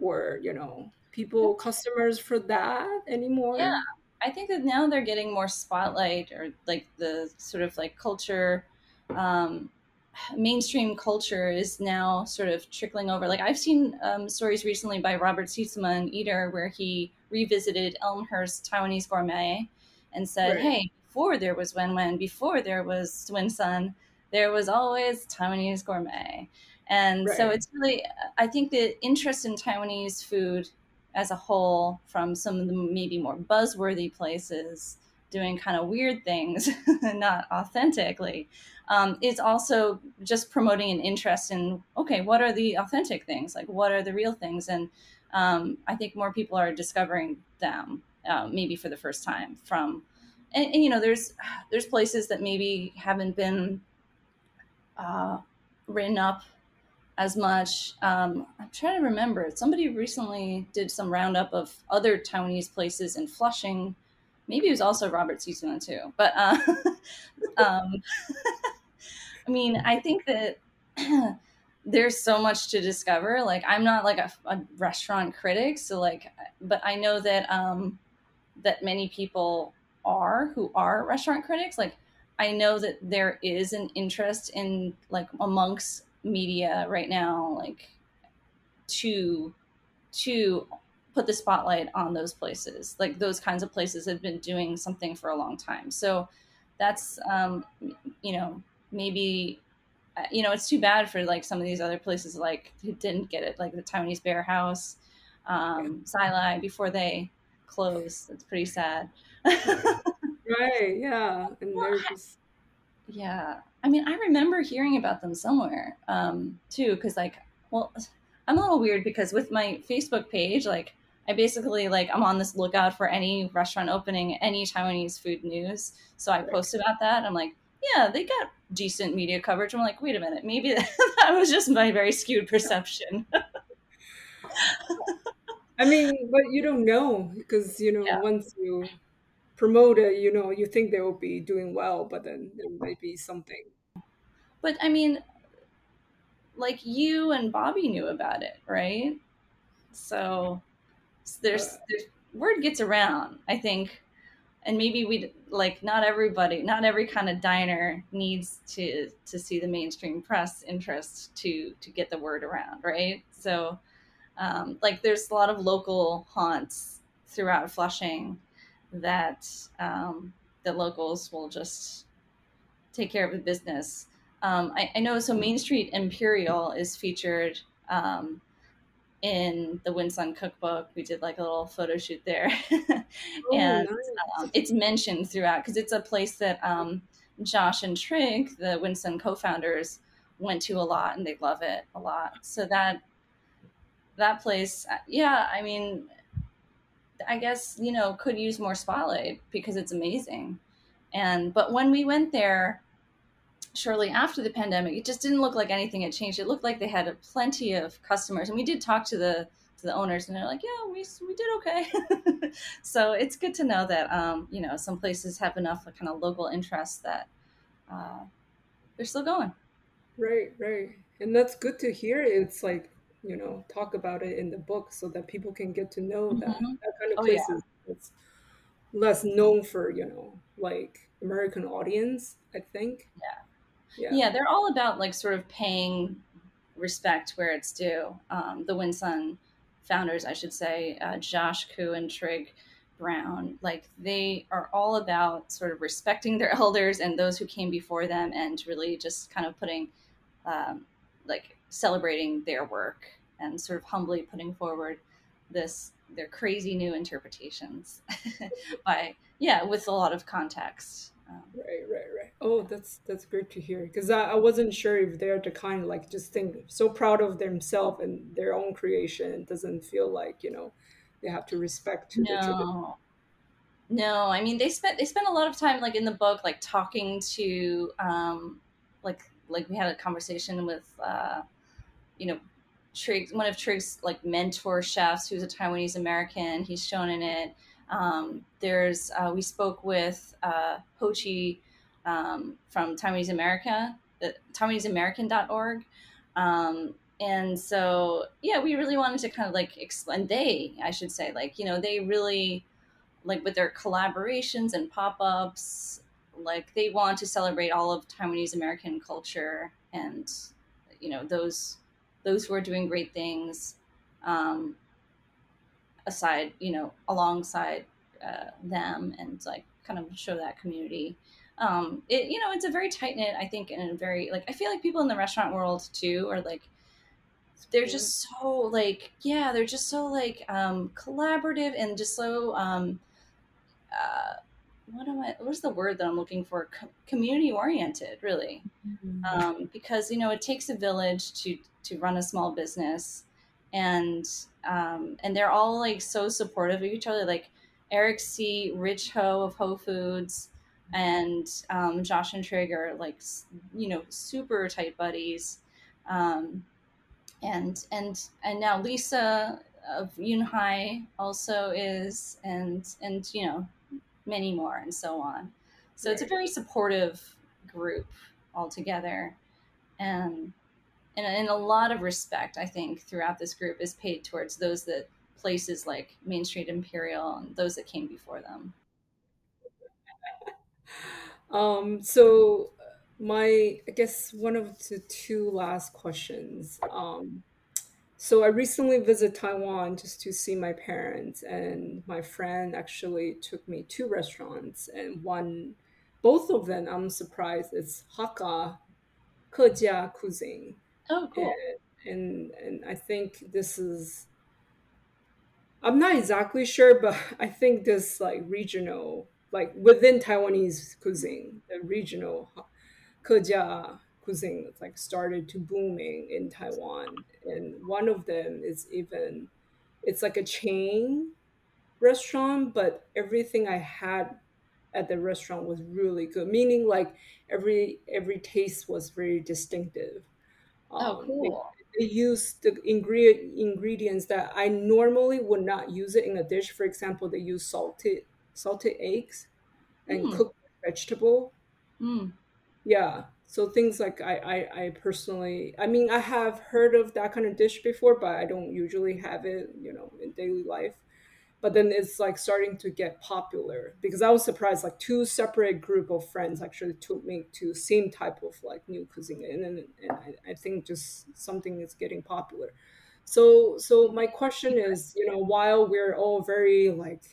or you know people customers for that anymore? Yeah. I think that now they're getting more spotlight or like the sort of like culture um, mainstream culture is now sort of trickling over. Like i've seen um, stories recently by robert Sietsema, an eater where he revisited elmhurst taiwanese gourmet and said right. hey before there was wen wen before there was Win Son, there was always taiwanese gourmet and right. so it's really, I think the interest in Taiwanese food as a whole from some of the maybe more buzzworthy places doing kind of weird things, not authentically, um, is also just promoting an interest in okay, what are the authentic things? Like, what are the real things? And um, I think more people are discovering them, uh, maybe for the first time. From and, and, you know, there's there's places that maybe haven't been uh, written up as much. Um, I'm trying to remember. Somebody recently did some roundup of other Taiwanese places in Flushing. Maybe it was also Robert Sietsema too. But uh, um, I mean, I think that there's so much to discover. Like, I'm not like a, a restaurant critic, so like, but I know that um, that many people are who are restaurant critics. Like, I know that there is an interest in like amongst media right now like to to put the spotlight on those places like those kinds of places have been doing something for a long time so that's um, you know maybe uh, you know it's too bad for like some of these other places like who didn't get it like the Taiwanese Bear House, um, Silai before they close It's pretty sad. right. Yeah. And they're just. Yeah. I mean, I remember hearing about them somewhere um, too, because like, well, I'm a little weird because with my Facebook page, like, I basically like I'm on this lookout for any restaurant opening, any Taiwanese food news. So I post about that. I'm like, yeah, they got decent media coverage. I'm like, wait a minute, maybe that was just my very skewed perception. I mean, but you don't know because you know yeah. once you promote it, you know, you think they will be doing well, but then there might be something. But I mean, like you and Bobby knew about it, right? So there's, uh, there's word gets around, I think, and maybe we like not everybody, not every kind of diner needs to to see the mainstream press interest to to get the word around, right? So, um, like, there's a lot of local haunts throughout Flushing that um, the locals will just take care of the business. Um, I, I, know so Main Street Imperial is featured um, in the Win Son cookbook. We did like a little photo shoot there, oh, and nice. um, it's mentioned throughout because it's a place that um, Josh and Trigg, the Win Son co-founders, went to a lot, and they love it a lot. So that that place, uh, yeah, I mean, I guess you know could use more spotlight because it's amazing. And but when we went there, shortly after the pandemic, it just didn't look like anything had changed. It looked like they had plenty of customers, and we did talk to the to the owners, and they're like, "Yeah, we we did okay." so it's good to know that um, you know some places have enough kind of local interest that uh, they're still going. Right, right, and that's good to hear. It's like you know talk about it in the book so that people can get to know mm-hmm. that that kind of places oh, yeah. it's less known for you know like American audience. I think. Yeah yeah. yeah, they're all about like sort of paying respect where it's due. Um, the Win Son founders, I should say, uh, Josh Ku and Trigg Brown, like they are all about sort of respecting their elders and those who came before them, and really just kind of putting, um, like, celebrating their work and sort of humbly putting forward this their crazy new interpretations by yeah with a lot of context um, right, right, right. Oh, that's that's great to hear because I, I wasn't sure if they're the kind of like just think so proud of themselves and their own creation. It doesn't feel like you know they have to respect to no. No, I mean they spent they spent a lot of time like in the book like talking to um like like we had a conversation with uh you know Trigg one of Trigg's like mentor chefs who's a Taiwanese American. He's shown in it. Um, there's uh, we spoke with uh, Ho Chi um, from Taiwanese America, the TaiwaneseAmerican.org. Um, and so, yeah, we really wanted to kind of like explain, they, I should say, like, you know, they really, like with their collaborations and pop ups, like they want to celebrate all of Taiwanese American culture and, you know, those, those who are doing great things. Um, aside, you know, alongside uh, them and like kind of show that community. Um, it, you know, it's a very tight knit, I think, and a very like I feel like people in the restaurant world too are like they're just so like yeah, they're just so like um, collaborative and just so um, uh, what am I? What's the word that I'm looking for? Co- community oriented, really, mm-hmm. um, because you know it takes a village to to run a small business, and um, and they're all like so supportive of each other. Like Eric Sze, Rich Ho of Ho Foods, and um, Josh and Trigger, like you know, super tight buddies. Um, and and and now Lisa of Yunhai also is, and and you know, many more, and so on. So right. it's a very supportive group altogether, and and, and a lot of respect, I think, throughout this group is paid towards those that places like Main Street Imperial and those that came before them. Um, so my, I guess one of the two last questions. Um, so I recently visited Taiwan just to see my parents, and my friend actually took me to restaurants, and one both of them, I'm surprised, it's Hakka, Kejia cuisine. Oh, cool. And, and, and I think this is, I'm not exactly sure, but I think this like regional, like within Taiwanese cuisine, the regional Kejia cuisine that's like started to booming in Taiwan. And one of them is even, it's like a chain restaurant, but everything I had at the restaurant was really good. Meaning like every every taste was very distinctive. Oh, um, oh, cool. They, they use the ingredient ingredients that I normally would not use it in a dish. For example, they use salted salted eggs and mm. cooked vegetable. Mm. Yeah. So things like I, I, I personally, I mean, I have heard of that kind of dish before, but I don't usually have it, you know, in daily life but then it's like starting to get popular because I was surprised like two separate group of friends actually took me to same type of like new cuisine and and, and I, I think just something is getting popular. So so my question is, you know, while we're all very like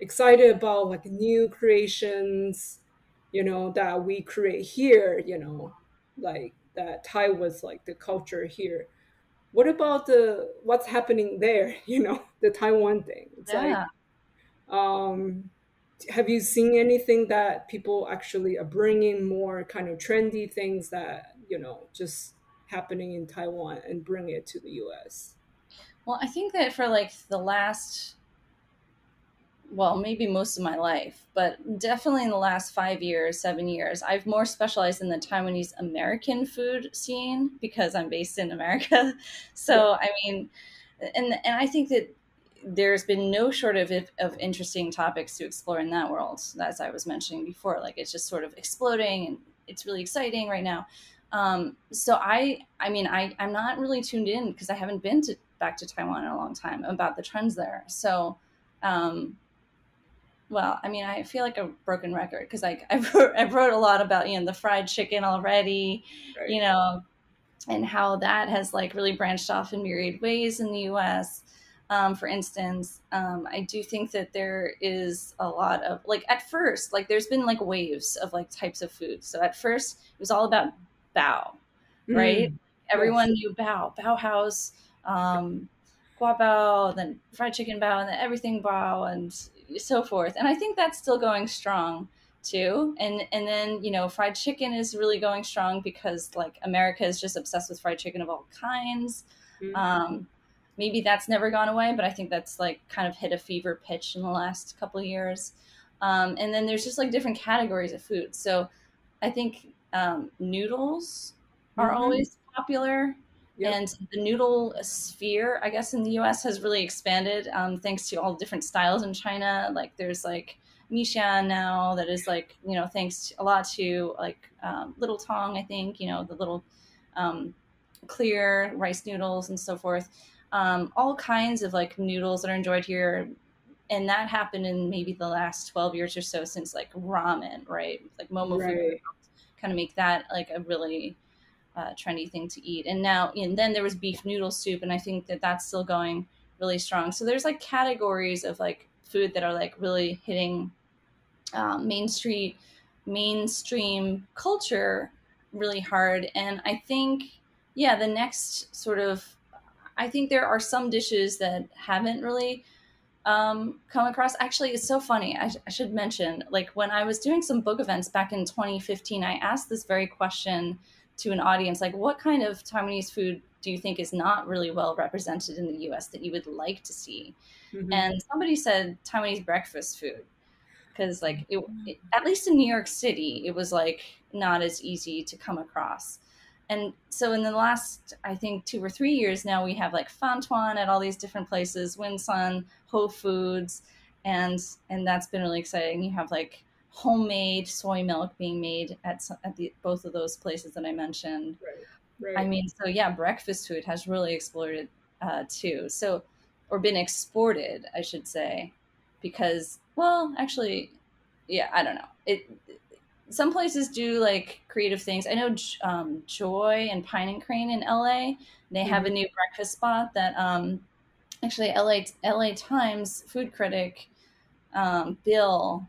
excited about like new creations, you know, that we create here, you know, like that tie with like the culture here. What about the what's happening there you know the taiwan thing? It's yeah. like um have you seen anything that people actually are bringing more kind of trendy things that you know just happening in taiwan and bring it to the us well i think that for like the last well, maybe most of my life, but definitely in the last five years, seven years, I've more specialized in the Taiwanese American food scene because I'm based in America. So, I mean, and and I think that there's been no short of of interesting topics to explore in that world, as I was mentioning before. Like it's just sort of exploding, and it's really exciting right now. Um, so I, I mean, I I'm not really tuned in because I haven't been to back to Taiwan in a long time about the trends there. So. Um, well, I mean, I feel like a broken record because like I wrote, I wrote a lot about you know the fried chicken already, right. you know, and how that has like really branched off in myriad ways in the U.S. Um, for instance, um, I do think that there is a lot of like at first, like there's been like waves of like types of food. So at first, it was all about bao, right? Mm. Everyone yes. knew bao, Baohaus, um, gua bao, then fried chicken bao, and then everything bao, and so forth. And I think that's still going strong too. And and then you know, fried chicken is really going strong because like America is just obsessed with fried chicken of all kinds. Mm-hmm. Um, maybe that's never gone away, but I think that's like kind of hit a fever pitch in the last couple of years. Um, and then there's just like different categories of food. So I think um, noodles are mm-hmm. always popular. Yep. And the noodle sphere, I guess, in the U.S. has really expanded um, thanks to all the different styles in China. Like there's like Mixian now that is like you know thanks a lot to like um, Little Tong, I think you know the little um, clear rice noodles and so forth. Um, all kinds of like noodles that are enjoyed here, and that happened in maybe the last twelve years or so since like ramen, right? Like Momo right. food kind of make that like a really uh, trendy thing to eat. And now, and then there was beef noodle soup, and I think that that's still going really strong. So there's like categories of like food that are like really hitting um, Main Street, mainstream culture really hard. And I think, yeah, the next sort of, I think there are some dishes that haven't really um, come across. Actually, it's so funny. I, sh- I should mention, like when I was doing some book events back in 2015, I asked this very question to an audience like what kind of taiwanese food do you think is not really well represented in the us that you would like to see? Mm-hmm. and somebody said taiwanese breakfast food because like it, it, at least in new york city it was like not as easy to come across. And so in the last i think two or three years now we have like fantuan at all these different places winsun Ho Foods and and that's been really exciting. You have like homemade soy milk being made at, at the, both of those places that I mentioned. Right. Right. I mean, so yeah, breakfast food has really exploded uh, too. So, or been exported, I should say, because well, actually, yeah, I don't know. It some places do like creative things. I know um, Joy and Pine and Crane in LA. They have mm-hmm. a new breakfast spot that um, actually LA LA Times food critic um, Bill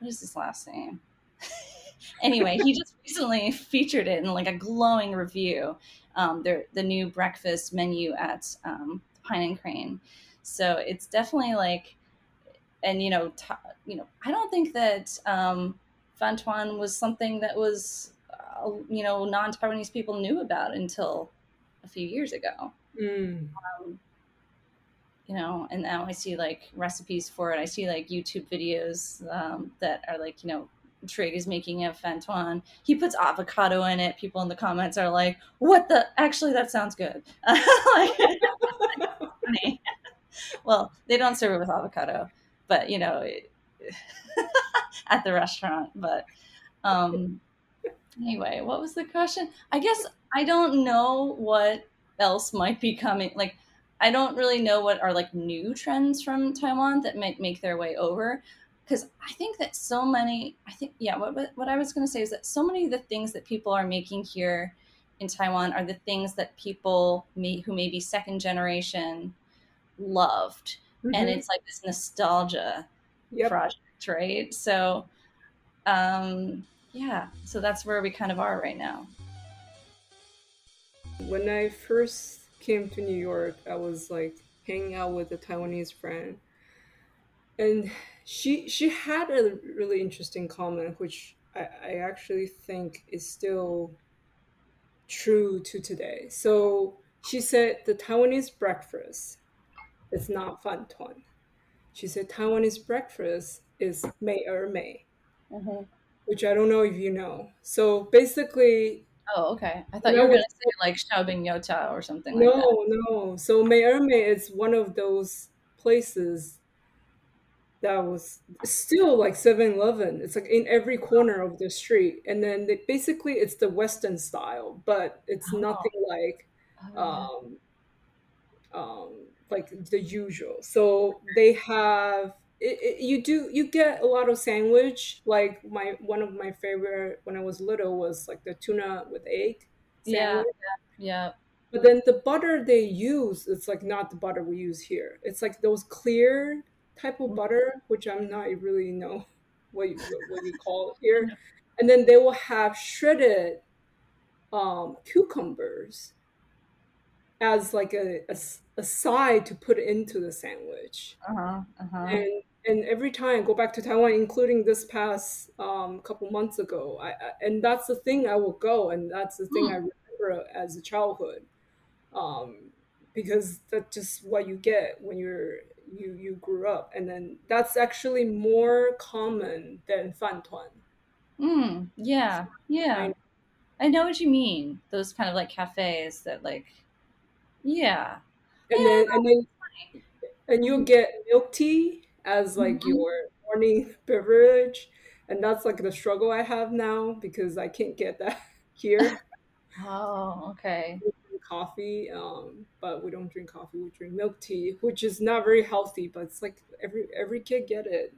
what is his last name? anyway, he just recently featured it in like a glowing review. Um, their the new breakfast menu at um, Pine and Crane. So it's definitely like, and you know, t- you know, I don't think that um, fantuan was something that was, uh, you know, non Taiwanese people knew about until a few years ago. Mm. Um, you know, and now I see like recipes for it. I see like YouTube videos um, that are like, you know, Trigg is making a fantuan. He puts avocado in it. People in the comments are like, "What the? Actually, that sounds good." like, well, they don't serve it with avocado, but you know, at the restaurant. But um, anyway, what was the question? I guess I don't know what else might be coming. Like, I don't really know what are like new trends from Taiwan that might make their way over. Because I think that so many, I think, yeah, what, what I was going to say is that so many of the things that people are making here in Taiwan are the things that people may, who may be second generation loved. Mm-hmm. And it's like this nostalgia yep. project, right? So, um, yeah, so that's where we kind of are right now. When I first came to New York, I was like hanging out with a Taiwanese friend, and she she had a really interesting comment, which I, I actually think is still true to today. So she said the Taiwanese breakfast is not Thuan. She said Taiwanese breakfast is Mei Er Mei, mm-hmm. which I don't know if you know. So basically, Oh, okay. I thought you were going to say like shaobing youtiao or something no, like that. No, no. So Mei Er Mei is one of those places that was still like 7-Eleven. It's like in every corner of the street. And then they, basically it's the Western style, but it's oh. nothing like oh. um, um, like the usual. So they have it, it, you do you get a lot of sandwich. Like my one of my favorite when i was little was like the tuna with egg sandwich. yeah yeah. But then the butter they use it's like not the butter we use here. It's like those clear type of butter which i'm not really know what you, what you call it here. And then they will have shredded um, cucumbers as like a, a, a, side to put into the sandwich. Uh-huh, uh-huh. and and every time I go back to Taiwan, including this past um, couple months ago, I, I, and that's the thing I will go, and that's the thing. I remember as a childhood, um, because that's just what you get when you're you you grew up, and then that's actually more common than fantuan. Mm, yeah, yeah, I, I know what you mean. Those kind of like cafes that like, yeah, and yeah, then and then and you'll get milk tea as like mm-hmm. your morning beverage and that's like the struggle i have now because i can't get that here. Oh okay. Coffee um but we don't drink coffee we drink milk tea which is not very healthy but it's like every every kid get it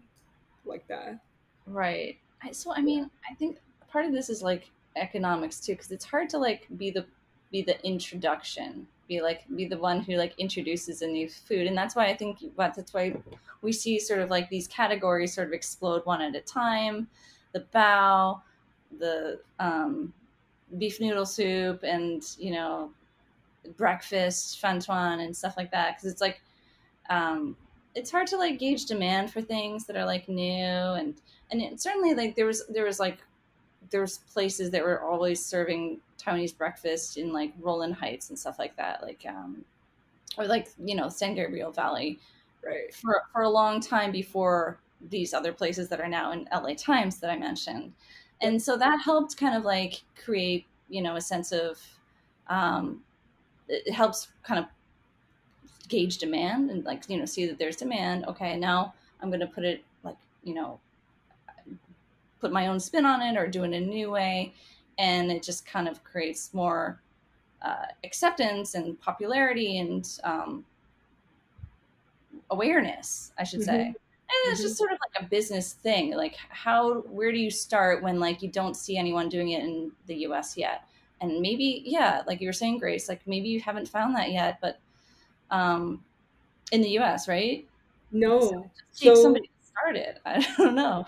like that. Right. So i mean i think part of this is like economics too because it's hard to like be the be the introduction be like be the one who like introduces a new food. And that's why i think that's why we see sort of like these categories sort of explode one at a time. The bao the um, beef noodle soup and you know breakfast fantuan and stuff like that. Because it's like um, it's hard to like gauge demand for things that are like new and and it, certainly like there was there was like there was places that were always serving Taiwanese breakfast in like Rowland Heights and stuff like that, like um, or like you know San Gabriel Valley, right? For for a long time before these other places that are now in LA Times that I mentioned, and so that helped kind of like create you know a sense of um, it helps kind of gauge demand and like you know see that there's demand. Okay, now I'm going to put it like you know put my own spin on it or do it in a new way. And it just kind of creates more uh, acceptance and popularity and um, awareness, I should mm-hmm. say. And it's mm-hmm. just sort of like a business thing. Like, how, where do you start when like you don't see anyone doing it in the US yet? And maybe, yeah, like you were saying, Grace, like maybe you haven't found that yet, but um, in the US, right? No. So take so, somebody started. I don't know.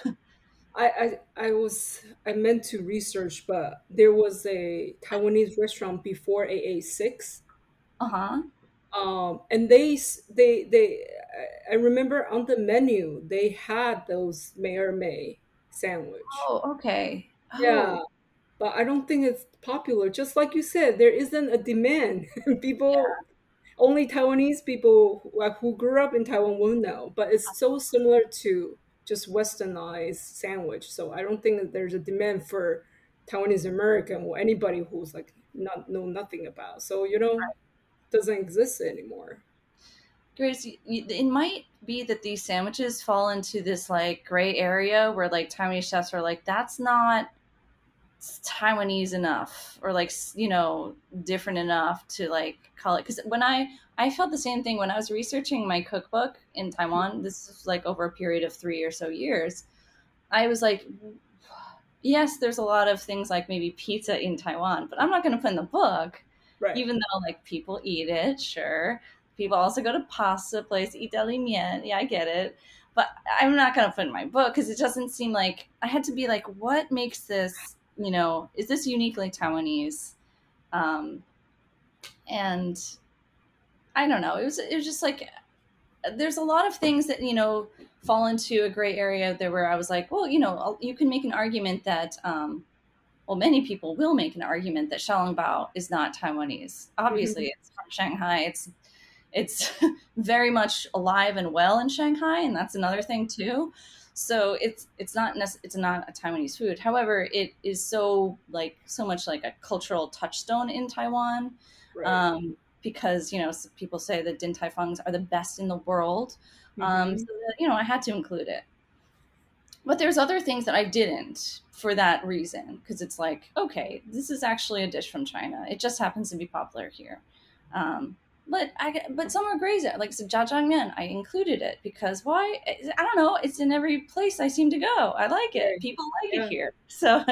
I, I I was I meant to research, but there was a Taiwanese restaurant before 886. Uh huh. Um, and they they they I remember on the menu they had those Mayor May sandwich. Oh, okay. Oh. Yeah, but I don't think it's popular. Just like you said, there isn't a demand. People, only Taiwanese people who, who grew up in Taiwan will know. But it's so similar to just westernized sandwich. So I don't think that there's a demand for Taiwanese American or anybody who's like not know nothing about. So you know, doesn't exist anymore. Grace, it might be that these sandwiches fall into this like gray area where like Taiwanese chefs are like, that's not Taiwanese enough or like you know different enough to like call it because when I I felt the same thing when I was researching my cookbook in Taiwan this is like over a period of three or so years I was like yes there's a lot of things like maybe pizza in Taiwan but I'm not going to put in the book right. even though like people eat it sure people also go to pasta place eat deli mian yeah I get it but I'm not going to put in my book because it doesn't seem like I had to be like what makes this you know, is this uniquely Taiwanese? Um, and I don't know. It was it was just like there's a lot of things that you know fall into a gray area there where I was like, well, you know, you can make an argument that, um, well, many people will make an argument that Xiaolongbao is not Taiwanese. Obviously, mm-hmm. it's from Shanghai. It's it's very much alive and well in Shanghai, and that's another thing too. So it's it's not nece- it's not a Taiwanese food. However, it is so like so much like a cultural touchstone in Taiwan. Right. Um, because you know people say that Din Tai Fungs are the best in the world, um, mm-hmm. um, so that, you know I had to include it. But there's other things that I didn't for that reason because it's like okay, this is actually a dish from China. It just happens to be popular here. Um, but I but Summer Graze like so jjajangmyeon, I included it because why? I don't know. It's in every place I seem to go. I like it. People like yeah. it here. So,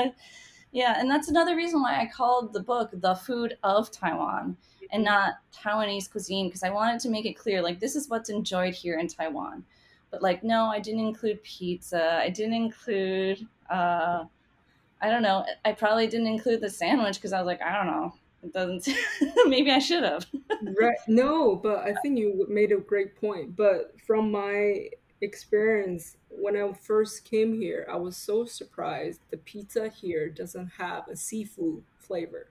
yeah, and that's another reason why I called the book "The Food of Taiwan" and not Taiwanese cuisine because I wanted to make it clear like this is what's enjoyed here in Taiwan. But like, no, I didn't include pizza. I didn't include. uh I don't know. I probably didn't include the sandwich because I was like, I don't know it doesn't. maybe I should have. right. No, but I think you made a great point. But from my experience, when I first came here, I was so surprised the pizza here doesn't have a seafood flavor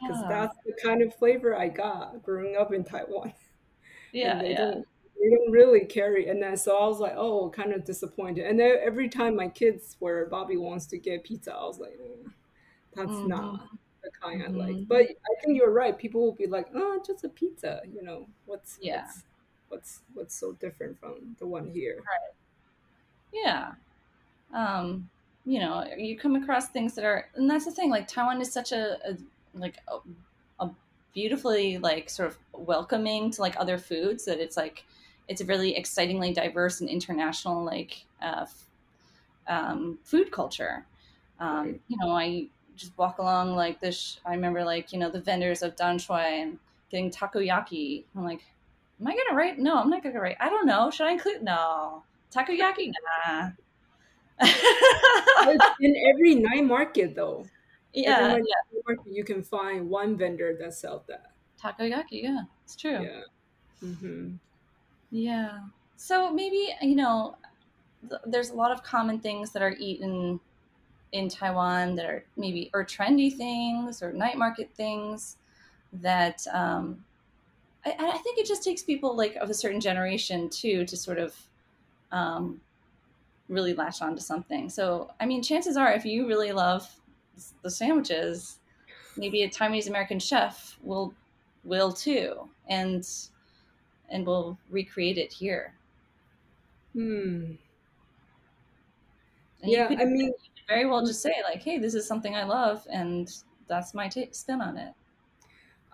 because ah. that's the kind of flavor I got growing up in Taiwan. Yeah, they yeah. Don't, they don't really carry, and then so I was like, oh, kind of disappointed. And then every time my kids were Bobby wants to get pizza, I was like, mm, that's mm-hmm. not the kind mm-hmm. I like. But I think you're right. People will be like, oh, just a pizza. You know, what's yeah, what's what's, what's so different from the one here? Right. Yeah. Um, you know, you come across things that are, and that's the thing. Like Taiwan is such a, a like a, a beautifully like sort of welcoming to like other foods that it's like it's a really excitingly diverse and international like uh, um, food culture. Um, right. You know, I just walk along like this. I remember like you know the vendors of Dan Shui and getting takoyaki. I'm like, am I gonna write? No, I'm not gonna write. I don't know. Should I include? No, takoyaki. Nah. in every night market though. Yeah, yeah. Market, you can find one vendor that sells that takoyaki. Yeah, it's true. Yeah. Mm-hmm. Yeah. So maybe you know, th- there's a lot of common things that are eaten in Taiwan that are maybe or trendy things or night market things that um, I, I, think it just takes people like of a certain generation too to sort of um, really latch on to something. So I mean, chances are, if you really love the sandwiches, maybe a Taiwanese American chef will will too, and and will recreate it here. Hmm. yeah, I mean, very well just say like, "Hey, this is something I love, and that's my t- spin on it."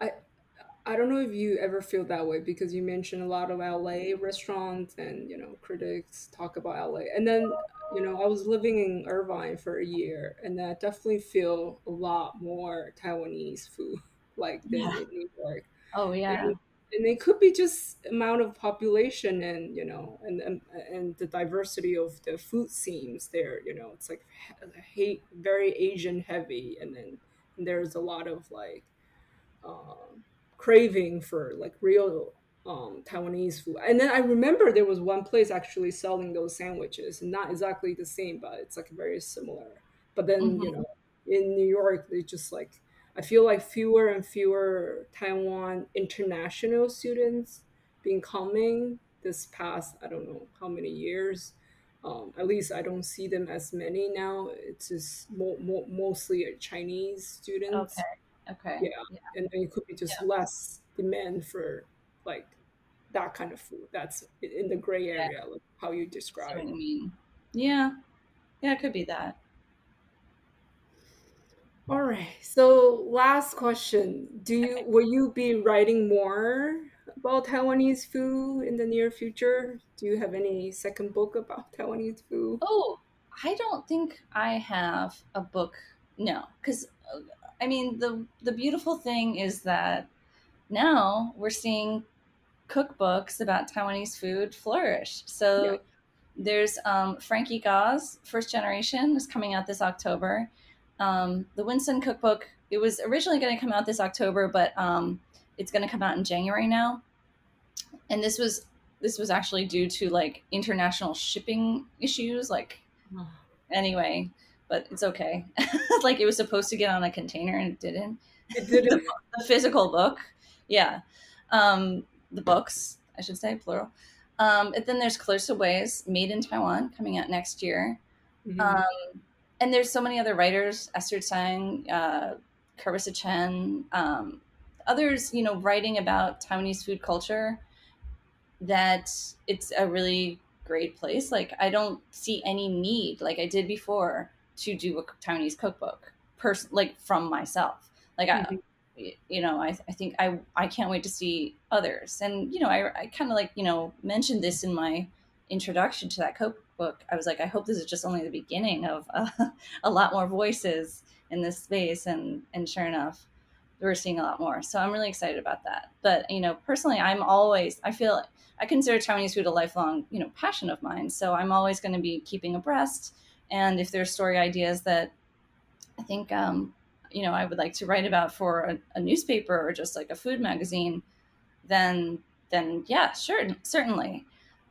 I I don't know if you ever feel that way because you mentioned a lot of LA restaurants and you know critics talk about LA, and then you know I was living in Irvine for a year, and I definitely feel a lot more Taiwanese food like than yeah. in New York. Oh yeah. And and it could be just amount of population and you know and and, and the diversity of the food scenes there you know it's like hate very asian heavy and then and there's a lot of like uh, craving for like real um, Taiwanese food. And then I remember there was one place actually selling those sandwiches, not exactly the same, but it's like very similar. But then mm-hmm. you know, in New York, they just like I feel like fewer and fewer Taiwan international students been coming this past I don't know how many years. Um, at least I don't see them as many now. It's just mo- mo- mostly Chinese students. Okay. Okay. Yeah. yeah. And then it could be just yeah. less demand for like that kind of food. That's in the gray area, yeah. like how you describe. I mean. Yeah. Yeah, it could be that. All right. So last question. Do you will you be writing more about Taiwanese food in the near future? Do you have any second book about Taiwanese food? Oh, I don't think I have a book. No, because I mean the the beautiful thing is that now we're seeing cookbooks about Taiwanese food flourish. So yeah. there's um, Frankie Gaw's First Generation is coming out this October. Um, the Win Son cookbook it was originally going to come out this October, but um, it's going to come out in January now. And this was this was actually due to like international shipping issues. Like anyway, but it's okay. like it was supposed to get on a container and it didn't. It didn't. the, the physical book, yeah. Um, the books, I should say, plural. Um, and then there's Clarissa Wei's, Made in Taiwan, coming out next year. Mm-hmm. Um, and there's so many other writers, Esther Tseng, uh, Carissa Chen, um, others, you know, writing about Taiwanese food culture that it's a really great place. Like I don't see any need, like I did before, to do a Taiwanese cookbook, person like from myself. Like mm-hmm. I, you know, I, I think I, I can't wait to see others. And, you know, I, I kind of like, you know, mentioned this in my introduction to that cookbook. I was like, I hope this is just only the beginning of uh, a lot more voices in this space. And, and sure enough, we're seeing a lot more. So I'm really excited about that. But, you know, personally, I'm always, I feel, I consider Chinese food a lifelong, you know, passion of mine. So I'm always going to be keeping abreast. And if there's story ideas that I think um, you know I would like to write about for a, a newspaper or just like a food magazine, then then yeah, sure, certainly.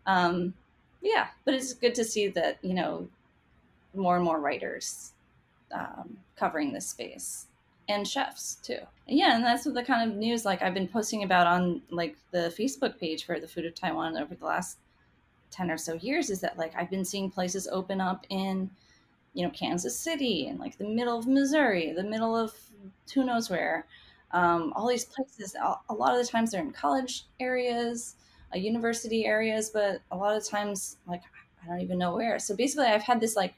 Um, yeah, but it's good to see that you know more and more writers um, covering this space and chefs too. Yeah, and that's the kind of news like I've been posting about on like the Facebook page for the Food of Taiwan over the last ten or so years. Is that like I've been seeing places open up in you know Kansas City and like the middle of Missouri, the middle of who knows where. Um, all these places, a lot of the times they're in college areas, university areas, but a lot of times like I don't even know where. So basically, I've had this like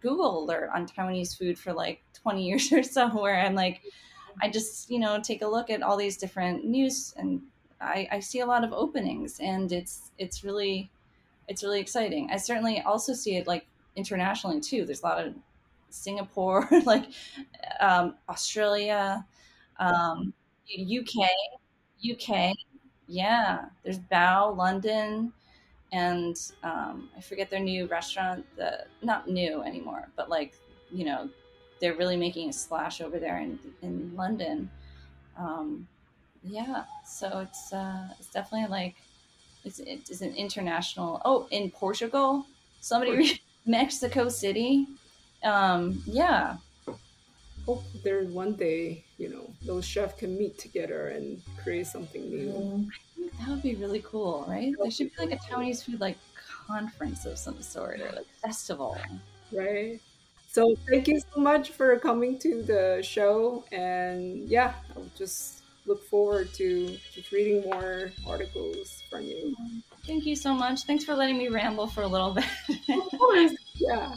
Google alert on Taiwanese food for like 20 years or so, where I'm like, I just you know take a look at all these different news and I, I see a lot of openings, and it's it's really it's really exciting. I certainly also see it like internationally too. There's a lot of Singapore, like um, Australia, um, UK, UK. Yeah, there's Bao, London, and um, I forget their new restaurant. The not new anymore, but like you know, they're really making a splash over there in in London. Um, yeah, so it's uh, it's definitely like it's it's an international. Oh, in Portugal, somebody. Mexico City. Um, yeah. Hope there's one day, you know, those chefs can meet together and create something new. Mm, I think that would be really cool, right? There should be like a Taiwanese food like conference of some sort or like festival. Right. So thank you so much for coming to the show and yeah, I'll just look forward to just reading more articles from you. Thank you so much. Thanks for letting me ramble for a little bit. of course. Yeah.